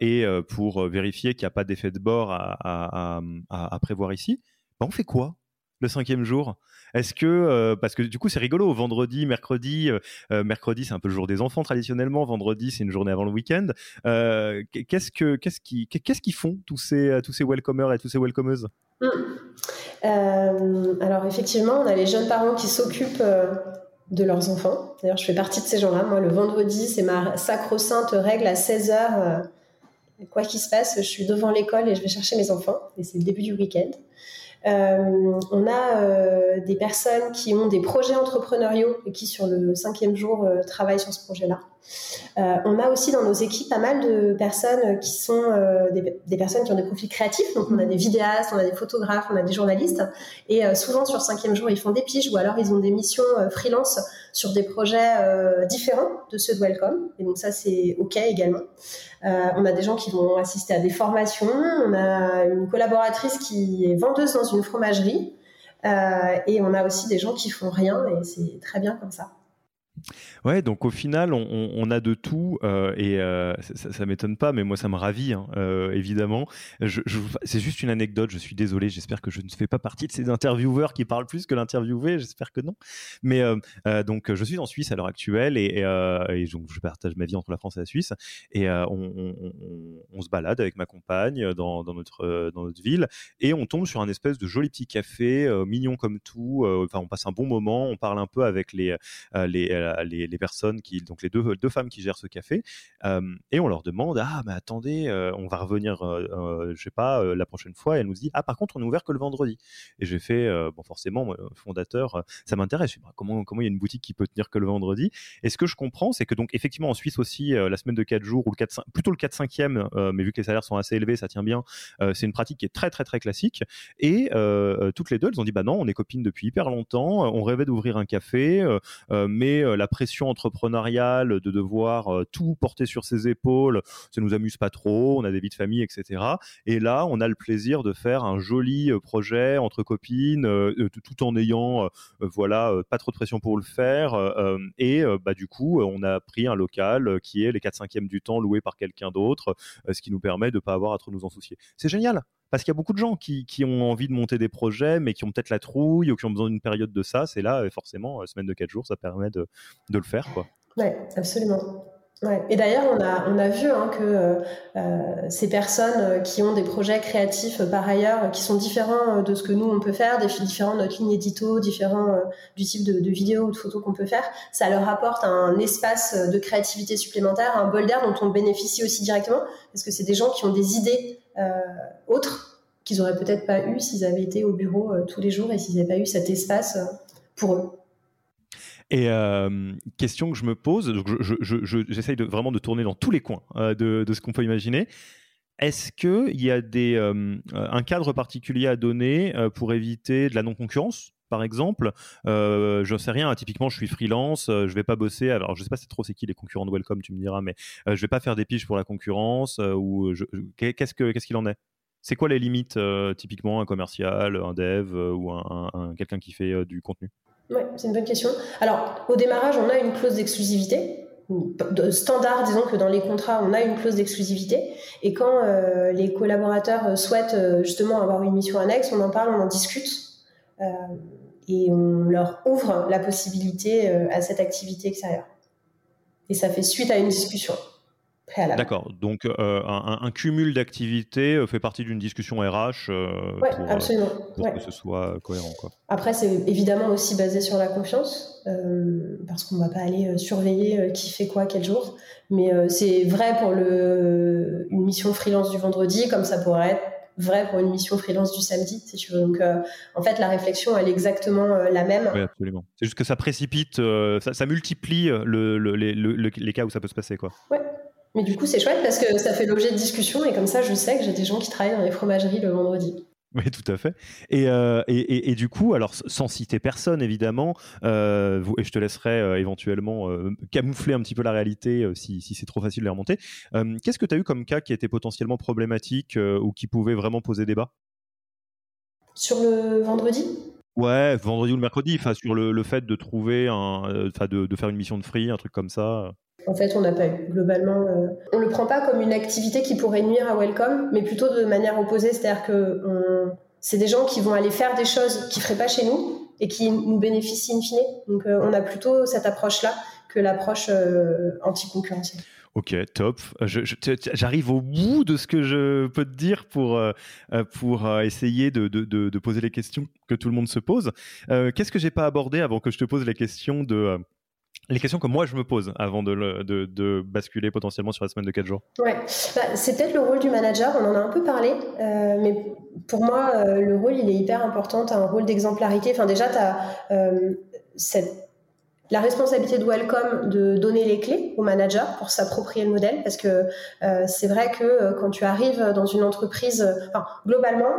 [SPEAKER 1] et pour vérifier qu'il n'y a pas d'effet de bord à, prévoir ici. Bah, on fait quoi le cinquième jour? Est-ce que parce que du coup c'est rigolo, vendredi, mercredi, mercredi c'est un peu le jour des enfants traditionnellement, vendredi c'est une journée avant le week-end. qu'est-ce que qu'est-ce qui qu'est-ce qu'ils font tous ces tous ces welcomers et tous ces welcomeuses? Mm.
[SPEAKER 2] Euh, alors effectivement, on a les jeunes parents qui s'occupent euh, de leurs enfants. D'ailleurs, je fais partie de ces gens-là. Moi, le vendredi, c'est ma sacro-sainte règle à 16h. Euh, quoi qu'il se passe, je suis devant l'école et je vais chercher mes enfants. Et c'est le début du week-end. On a des personnes qui ont des projets entrepreneuriaux et qui, sur le cinquième jour, travaillent sur ce projet-là. Euh, on a aussi dans nos équipes pas mal de personnes qui sont euh, des, personnes qui ont des profils créatifs. Donc on a des vidéastes, on a des photographes, on a des journalistes. Et euh, souvent sur cinquième jour, ils font des piges ou alors ils ont des missions freelance sur des projets différents de ceux de Welcome. Et donc ça c'est ok également. on a des gens qui vont assister à des formations. On a une collaboratrice qui est vendeuse dans une fromagerie. et on a aussi des gens qui font rien et c'est très bien comme ça.
[SPEAKER 1] Ouais, donc au final, on, a de tout euh, et euh, ça, ça m'étonne pas, mais moi ça me ravit hein, euh, évidemment. c'est juste une anecdote. Je suis désolé. J'espère que je ne fais pas partie de ces intervieweurs qui parlent plus que l'interviewé. J'espère que non. Mais donc je suis en Suisse à l'heure actuelle et, donc je partage ma vie entre la France et la Suisse et on, se balade avec ma compagne dans, notre dans notre ville et on tombe sur un espèce de joli petit café mignon comme tout. Enfin, on passe un bon moment. On parle un peu avec les les les, personnes qui, donc les deux, femmes qui gèrent ce café, et on leur demande ah mais attendez, on va revenir, je sais pas, la prochaine fois. Et elle nous dit ah par contre on est ouvert que le vendredi. Et j'ai fait bon forcément fondateur, ça m'intéresse. Bah, comment comment il y a une boutique qui peut tenir que le vendredi? Et ce que je comprends, c'est que donc effectivement en Suisse aussi la semaine de 4 jours ou le 4 5, plutôt le 4 5e, mais vu que les salaires sont assez élevés, ça tient bien. c'est une pratique qui est très très très classique. Et toutes les deux, elles ont dit bah non, on est copines depuis hyper longtemps, on rêvait d'ouvrir un café, mais pression entrepreneuriale de devoir tout porter sur ses épaules, ça nous amuse pas trop. On a des vies de famille, etc. Et là, on a le plaisir de faire un joli projet entre copines, tout en ayant voilà pas trop de pression pour le faire. et bah du coup, on a pris un local qui est les 4 5 du temps loué par quelqu'un d'autre, ce qui nous permet de pas avoir à trop nous en soucier. C'est génial parce qu'il y a beaucoup de gens qui, ont envie de monter des projets, mais qui ont peut-être la trouille ou qui ont besoin d'une période de ça. C'est là, forcément, semaine de 4 jours, ça permet de, de le faire. Quoi.
[SPEAKER 2] Oui, absolument. Ouais. Et d'ailleurs, on a, on a vu hein, que euh, euh, ces personnes qui ont des projets créatifs euh, par ailleurs, qui sont différents de ce que nous on peut faire, différents de notre ligne édito, différents du type de, de vidéo ou de photos qu'on peut faire, ça leur apporte un espace de créativité supplémentaire, un bol d'air dont on bénéficie aussi directement, parce que c'est des gens qui ont des idées autres qu'ils auraient peut-être pas eu s'ils avaient été au bureau tous les jours et s'ils n'avaient pas eu cet espace pour eux.
[SPEAKER 1] Et euh, question que je me pose, donc j'essaye vraiment de tourner dans tous les coins euh, de, ce qu'on peut imaginer. Est-ce qu'il y a des, euh, un cadre particulier à donner pour éviter de la non-concurrence? Par exemple, je ne sais rien. Typiquement, je suis freelance, je vais pas bosser. Alors, je sais pas c'est trop c'est qui les concurrents de Welcome, tu me diras, mais je vais pas faire des piges pour la concurrence. ou qu'est-ce que qu'est-ce qu'il en est? C'est quoi les limites typiquement un commercial, un dev ou un quelqu'un qui fait du contenu?
[SPEAKER 2] Oui, c'est une bonne question. Alors, au démarrage, on a une clause d'exclusivité. Standard, disons que dans les contrats, on a une clause d'exclusivité. Et quand euh, les collaborateurs souhaitent euh, justement avoir une mission annexe, on en parle, on en discute. Euh, et on leur ouvre la possibilité à cette activité extérieure. Et ça fait suite à une discussion.
[SPEAKER 1] D'accord. Donc, euh, un, cumul d'activités euh, fait partie d'une discussion RH
[SPEAKER 2] euh, pour, absolument.
[SPEAKER 1] que ce soit cohérent. Quoi.
[SPEAKER 2] Après, c'est évidemment aussi basé sur la confiance, parce qu'on ne va pas aller surveiller qui fait quoi quel jour. Mais c'est vrai pour le, une mission freelance du vendredi, comme ça pourrait être vrai pour une mission freelance du samedi, si tu veux. Donc, en fait, la réflexion, elle est exactement la même.
[SPEAKER 1] Oui, absolument. C'est juste que ça précipite, ça, multiplie le, les cas où ça peut se passer, quoi.
[SPEAKER 2] Ouais. Mais du coup, c'est chouette parce que ça fait l'objet de discussion et comme ça, je sais que j'ai des gens qui travaillent dans les fromageries le vendredi.
[SPEAKER 1] Oui, tout à fait. Et, euh, et, et, du coup, alors sans citer personne évidemment, euh, et je te laisserai euh, éventuellement camoufler un petit peu la réalité si, si c'est trop facile de les remonter. Qu'est-ce que tu as eu comme cas qui était potentiellement problématique ou qui pouvait vraiment poser débat?
[SPEAKER 2] Sur le vendredi?
[SPEAKER 1] Ouais, vendredi ou le mercredi, sur le, le, fait de trouver, un, de, de, faire une mission de free, un truc comme ça.
[SPEAKER 2] En fait, on n'a pas eu. Globalement, euh, on ne le prend pas comme une activité qui pourrait nuire à Welcome, mais plutôt de manière opposée. C'est-à-dire que c'est des gens qui vont aller faire des choses qu'ils ne feraient pas chez nous et qui nous bénéficient in fine. Donc, euh, on a plutôt cette approche-là que l'approche euh, anti-concurrentielle.
[SPEAKER 1] Ok, top. J'arrive au bout de ce que je peux te dire pour, essayer de, poser les questions que tout le monde se pose. Qu'est-ce que j'ai pas abordé avant que je te pose les questions de les questions que moi je me pose avant de, de, basculer potentiellement sur la semaine de 4 jours
[SPEAKER 2] Ouais, bah, c'est peut-être le rôle du manager, on en a un peu parlé, euh, mais pour moi, euh, le rôle il est hyper important. Tu as un rôle d'exemplarité. Enfin, déjà, tu as euh, la responsabilité de Welcome de donner les clés au manager pour s'approprier le modèle, parce que c'est vrai que quand tu arrives dans une entreprise, globalement,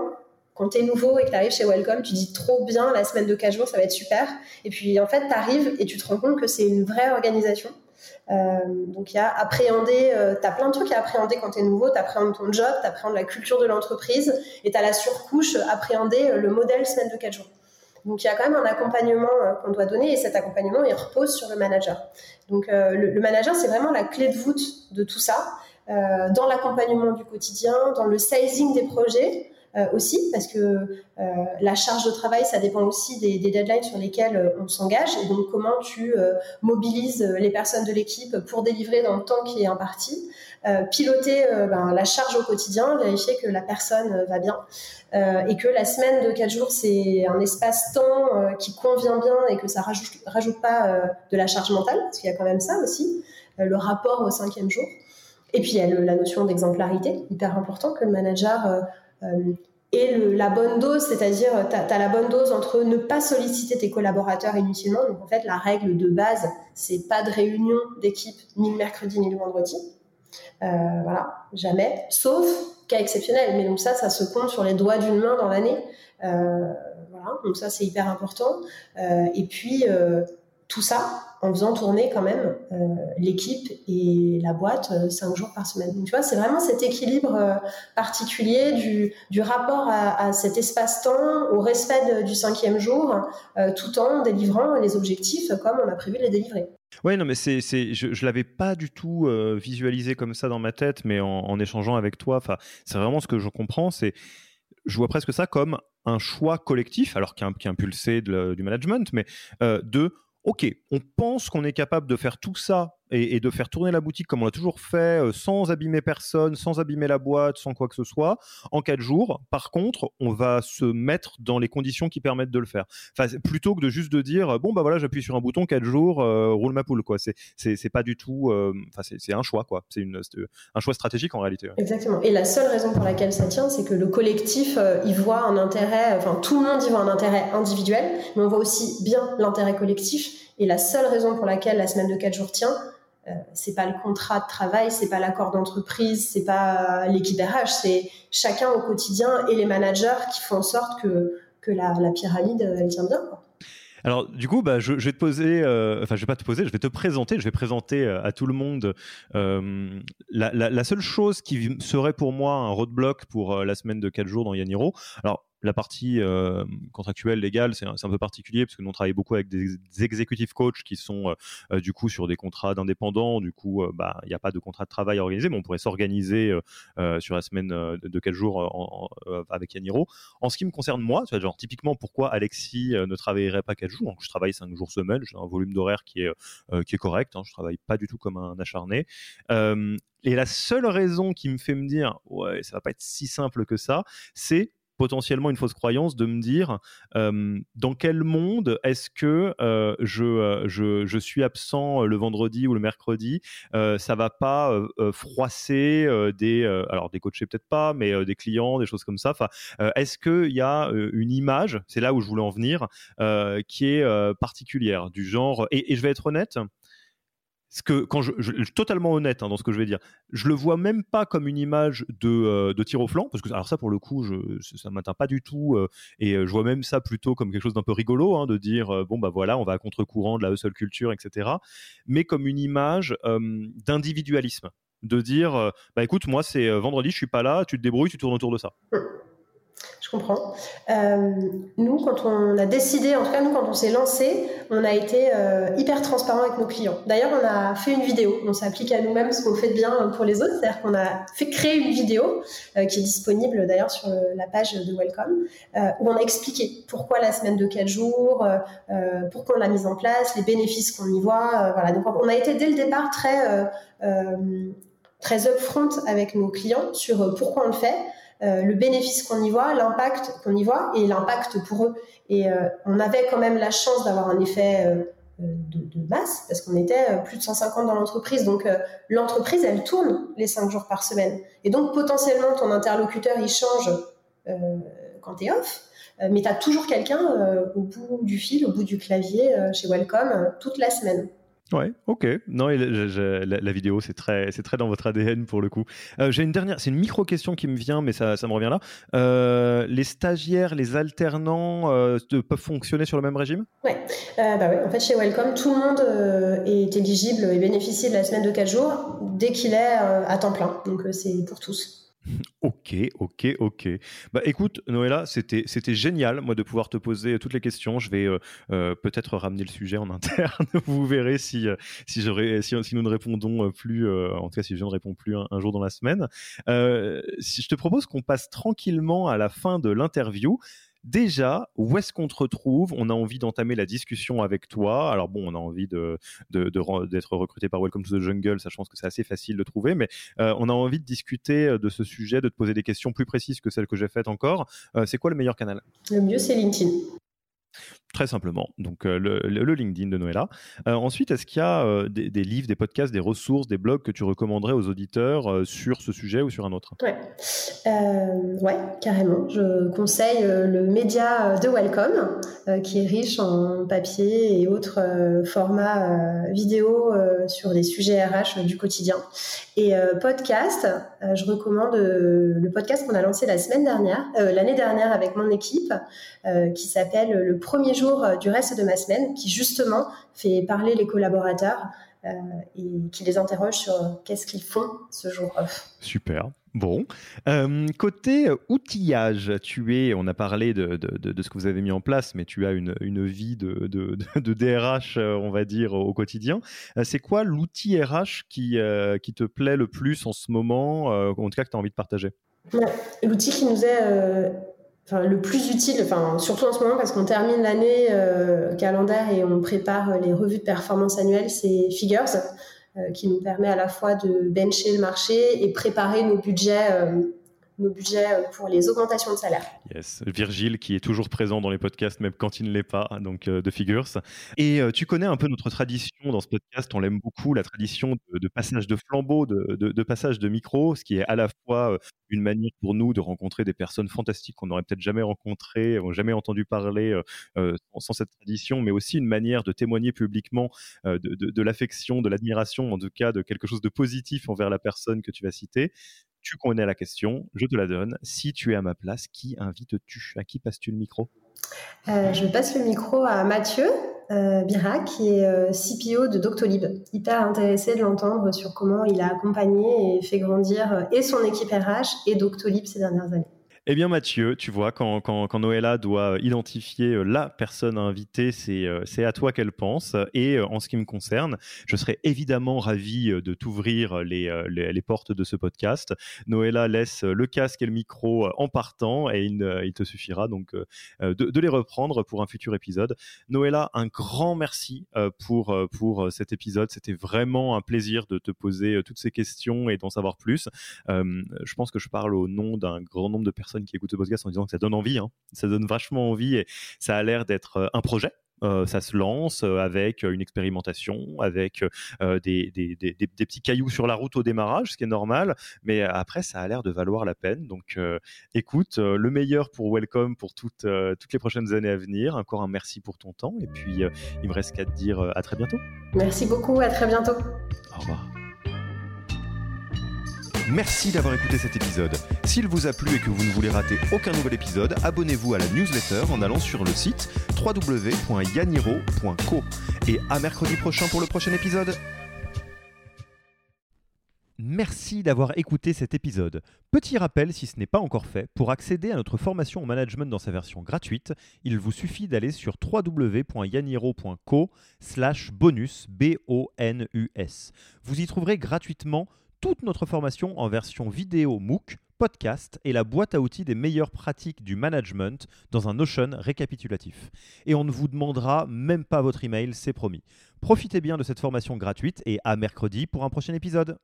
[SPEAKER 2] quand tu es nouveau et que tu arrives chez Welcome, tu dis trop bien, la semaine de 4 jours, ça va être super. Et puis, en fait, tu arrives et tu te rends compte que c'est une vraie organisation. Euh, donc, il y a appréhender, euh, tu as plein de trucs à appréhender quand tu es nouveau. Tu appréhendes ton job, tu appréhendes la culture de l'entreprise et tu as la surcouche, appréhender euh, le modèle semaine de 4 jours. Donc il y a quand même un accompagnement qu'on doit donner et cet accompagnement il repose sur le manager. Donc le, manager c'est vraiment la clé de voûte de tout ça, dans l'accompagnement du quotidien, dans le sizing des projets, aussi, parce que la charge de travail, ça dépend aussi des, deadlines sur lesquelles on s'engage, et donc comment tu mobilises les personnes de l'équipe pour délivrer dans le temps qui est imparti. Euh, piloter euh, ben, la charge au quotidien, vérifier que la personne euh, va bien et que la semaine de 4 jours, c'est un espace-temps qui convient bien et que ça rajoute, rajoute pas de la charge mentale, parce qu'il y a quand même ça aussi, le rapport au cinquième jour. Et puis il y a la notion d'exemplarité, hyper important que le manager ait la bonne dose, c'est-à-dire tu as, la bonne dose entre ne pas solliciter tes collaborateurs inutilement. Donc en fait, la règle de base, c'est pas de réunion d'équipe ni le mercredi ni le vendredi. Euh, voilà, jamais, sauf cas exceptionnel. Mais donc ça, ça se compte sur les doigts d'une main dans l'année. Euh, voilà, donc ça, c'est hyper important. Euh, et puis, tout ça en faisant tourner quand même l'équipe et la boîte cinq jours par semaine. Donc, tu vois, c'est vraiment cet équilibre particulier du, du rapport à, cet espace-temps, au respect du cinquième jour, tout en délivrant les objectifs comme on a prévu de les délivrer.
[SPEAKER 1] Ouais, non, mais c'est, je, ne l'avais pas du tout euh, visualisé comme ça dans ma tête, mais en, échangeant avec toi, c'est vraiment ce que je comprends. C'est, je vois presque ça comme un choix collectif, alors qui est, impulsé du management, mais euh, de OK, on pense qu'on est capable de faire tout ça et, de faire tourner la boutique comme on l'a toujours fait, euh, sans abîmer personne, sans abîmer la boîte, sans quoi que ce soit, en quatre jours. Par contre, on va se mettre dans les conditions qui permettent de le faire. Plutôt que de juste de dire bon bah voilà, j'appuie sur un bouton quatre jours, euh, roule ma poule quoi. C'est pas du tout. Euh, enfin, c'est un choix quoi. C'est un choix stratégique en réalité.
[SPEAKER 2] Exactement. Et la seule raison pour laquelle ça tient, c'est que le collectif y voit un intérêt. Enfin, tout le monde y voit un intérêt individuel, mais on voit aussi bien l'intérêt collectif. Et la seule raison pour laquelle la semaine de quatre jours tient, euh, c'est pas le contrat de travail, c'est pas l'accord d'entreprise, c'est pas l'équipe RH, c'est chacun au quotidien et les managers qui font en sorte que, que la, pyramide elle tient bien.
[SPEAKER 1] Alors, du coup, bah, je, vais te poser, euh, enfin, je vais pas te poser, je vais te présenter, je vais présenter euh, à tout le monde la, la, seule chose qui serait pour moi un roadblock pour la semaine de 4 jours dans Yaniro. Alors, la partie euh, contractuelle légale, c'est un, peu particulier parce que nous on travaille beaucoup avec des, exécutifs coachs qui sont euh, euh, du coup sur des contrats d'indépendants. Du coup, bah il n'y a pas de contrat de travail organisé, mais on pourrait s'organiser sur la semaine de, quel jour avec Yaniro. En ce qui me concerne moi, typiquement pourquoi Alexis ne travaillerait pas quatre jours? je travaille cinq jours semaine, j'ai un volume d'horaire qui est qui est correct. Hein, je travaille pas du tout comme un acharné. et la seule raison qui me fait me dire ouais ça va pas être si simple que ça, c'est potentiellement une fausse croyance de me dire dans quel monde est-ce que je, je, suis absent le vendredi ou le mercredi ça va pas froisser des alors des coachés peut-être pas mais des clients des choses comme ça. Est-ce qu'il y a une image c'est là où je voulais en venir qui est particulière du genre et je vais être honnête ce que quand je, suis totalement honnête hein, dans ce que je vais dire, je le vois même pas comme une image de, euh, de tir au flanc parce que alors ça pour le coup je, ça m'atteint pas du tout euh, et euh, je vois même ça plutôt comme quelque chose d'un peu rigolo hein, de dire bon bah voilà on va à contre-courant de la hustle culture etc mais comme une image d'individualisme de dire bah écoute moi c'est vendredi je suis pas là tu te débrouilles tu tournes autour de ça
[SPEAKER 2] comprends. Euh, nous, quand on a décidé, en tout cas nous, quand on s'est lancé, on a été euh, hyper transparent avec nos clients. D'ailleurs, on a fait une vidéo. On s'applique à nous-mêmes ce qu'on fait de bien pour les autres. C'est-à-dire qu'on a fait créer une vidéo euh, qui est disponible d'ailleurs sur la page de Welcome, où on a expliqué pourquoi la semaine de 4 jours, pourquoi on l'a mise en place, les bénéfices qu'on y voit. voilà. Donc, on a été dès le départ très très upfront avec nos clients sur pourquoi on le fait. Euh, le bénéfice qu'on y voit, l'impact qu'on y voit et l'impact pour eux. Et euh, on avait quand même la chance d'avoir un effet euh, de, masse parce qu'on était plus de 150 dans l'entreprise. Donc l'entreprise, elle tourne les 5 jours par semaine. Et donc potentiellement, ton interlocuteur, il change quand tu es off. Mais tu as toujours quelqu'un au bout du fil, au bout du clavier chez Welcome toute la semaine.
[SPEAKER 1] Ouais, ok. Non, la, vidéo, c'est très, très dans votre ADN pour le coup. Euh, j'ai une dernière, c'est une micro question qui me vient, mais ça, me revient là. Euh, les stagiaires, les alternants euh, peuvent fonctionner sur le même régime?
[SPEAKER 2] Ouais. bah oui. En fait, chez Welcome, tout le monde est éligible et bénéficie de la semaine de 4 jours dès qu'il est à temps plein. Donc, c'est pour tous.
[SPEAKER 1] Ok, ok, ok. Bah écoute, Noëlla, c'était c'était génial, moi, de pouvoir te poser toutes les questions. Je vais euh, euh, peut-être ramener le sujet en interne. Vous verrez si euh, si, si, nous ne répondons plus, en tout cas si je ne réponds plus un, jour dans la semaine. si je te propose qu'on passe tranquillement à la fin de l'interview. Déjà, où est-ce qu'on te retrouve? On a envie d'entamer la discussion avec toi. Alors bon, on a envie d'être recruté par Welcome to the Jungle, pense que c'est assez facile de trouver, mais euh, on a envie de discuter euh, de ce sujet, de te poser des questions plus précises que celles que j'ai faites encore. Euh, c'est quoi le meilleur canal?
[SPEAKER 2] Le mieux, c'est LinkedIn
[SPEAKER 1] très simplement. Donc euh, le, LinkedIn de Noëlla. Euh, ensuite, est-ce qu'il y a euh, des, livres, des podcasts, des ressources, des blogs que tu recommanderais aux auditeurs sur ce sujet ou sur un autre?
[SPEAKER 2] Ouais. carrément. Je conseille le média de Welcome, qui est riche en papier et autres formats vidéo sur les sujets RH du quotidien. Et podcast, je recommande le podcast qu'on a lancé la semaine dernière, l'année dernière avec mon équipe, qui s'appelle Le premier jour euh, du reste de ma semaine qui justement fait parler les collaborateurs euh, et qui les interroge sur qu'est-ce qu'ils font ce jour off.
[SPEAKER 1] Super. Bon. Euh, côté outillage, tu es, on a parlé de, de, ce que vous avez mis en place, mais tu as une, une vie de, de, DRH, on va dire, au quotidien. C'est quoi l'outil RH qui, qui te plaît le plus en ce moment, en tout cas que tu as envie de partager?
[SPEAKER 2] L'outil qui nous est le plus utile, enfin, surtout en ce moment parce qu'on termine l'année euh, calendaire et on prépare les revues de performance annuelles, c'est Figures, euh, qui nous permet à la fois de bencher le marché et préparer nos budgets euh, nos budgets euh, pour les augmentations de salaire.
[SPEAKER 1] Yes, Virgile qui est toujours présent dans les podcasts, même quand il ne l'est pas, donc euh, de Figures. Et euh, tu connais un peu notre tradition dans ce podcast, on l'aime beaucoup, la tradition de, passage de flambeau, de, passage de micro, ce qui est à la fois une manière pour nous de rencontrer des personnes fantastiques qu'on n'aurait peut-être jamais rencontrées, jamais entendu parler sans, cette tradition, mais aussi une manière de témoigner publiquement de, l'affection, de l'admiration, en tout cas de quelque chose de positif envers la personne que tu vas citer tu connais la question, je te la donne. Si tu es à ma place, qui invites-tu? À qui passes-tu le micro?
[SPEAKER 2] Euh, Je passe le micro à Mathieu euh, qui est euh, CPO de Doctolib. Hyper intéressé de l'entendre sur comment il a accompagné et fait grandir et son équipe RH et Doctolib ces dernières années.
[SPEAKER 1] Eh bien Mathieu, tu vois, quand, quand, quand Noëlla doit identifier euh, la personne c'est, euh, c'est à toi qu'elle pense. Et euh, en ce qui me concerne, je serais évidemment ravi de t'ouvrir les, les, portes de ce podcast. Noëlla laisse le casque et le micro en partant et il, te suffira donc de, de, les reprendre pour un futur épisode. Noëlla, un grand merci pour, pour cet épisode. C'était vraiment un plaisir de te poser toutes ces questions et d'en savoir plus. je pense que je parle au nom d'un grand nombre de personnes qui écoutent ce podcast en disant que ça donne envie. Hein. Ça donne vachement envie et ça a l'air d'être euh, un projet. Euh, ça se lance euh, avec une expérimentation, avec des, des, des, des, petits cailloux sur la route au démarrage, ce qui est normal, mais après, ça a l'air de valoir la peine. Donc, écoute, le meilleur pour Welcome pour toutes, toutes les prochaines années à venir. Encore un merci pour ton temps, et puis il me reste qu'à te dire à très bientôt.
[SPEAKER 2] Merci beaucoup, à très bientôt.
[SPEAKER 1] Au revoir. Merci d'avoir écouté cet épisode. S'il vous a plu et que vous ne voulez rater aucun nouvel épisode, abonnez-vous à la newsletter en allant sur le site www.yaniro.co. Et à mercredi prochain pour le prochain épisode. Merci d'avoir écouté cet épisode. Petit rappel, si ce n'est pas encore fait, pour accéder à notre formation au management dans sa version gratuite, il vous suffit d'aller sur www.yaniro.co slash bonus. Vous y trouverez gratuitement toute notre formation en version vidéo MOOC, podcast et la boîte à outils des meilleures pratiques du management dans un Notion récapitulatif. Et on ne vous demandera même pas votre email, c'est promis. Profitez bien de cette formation gratuite et à mercredi pour un prochain épisode.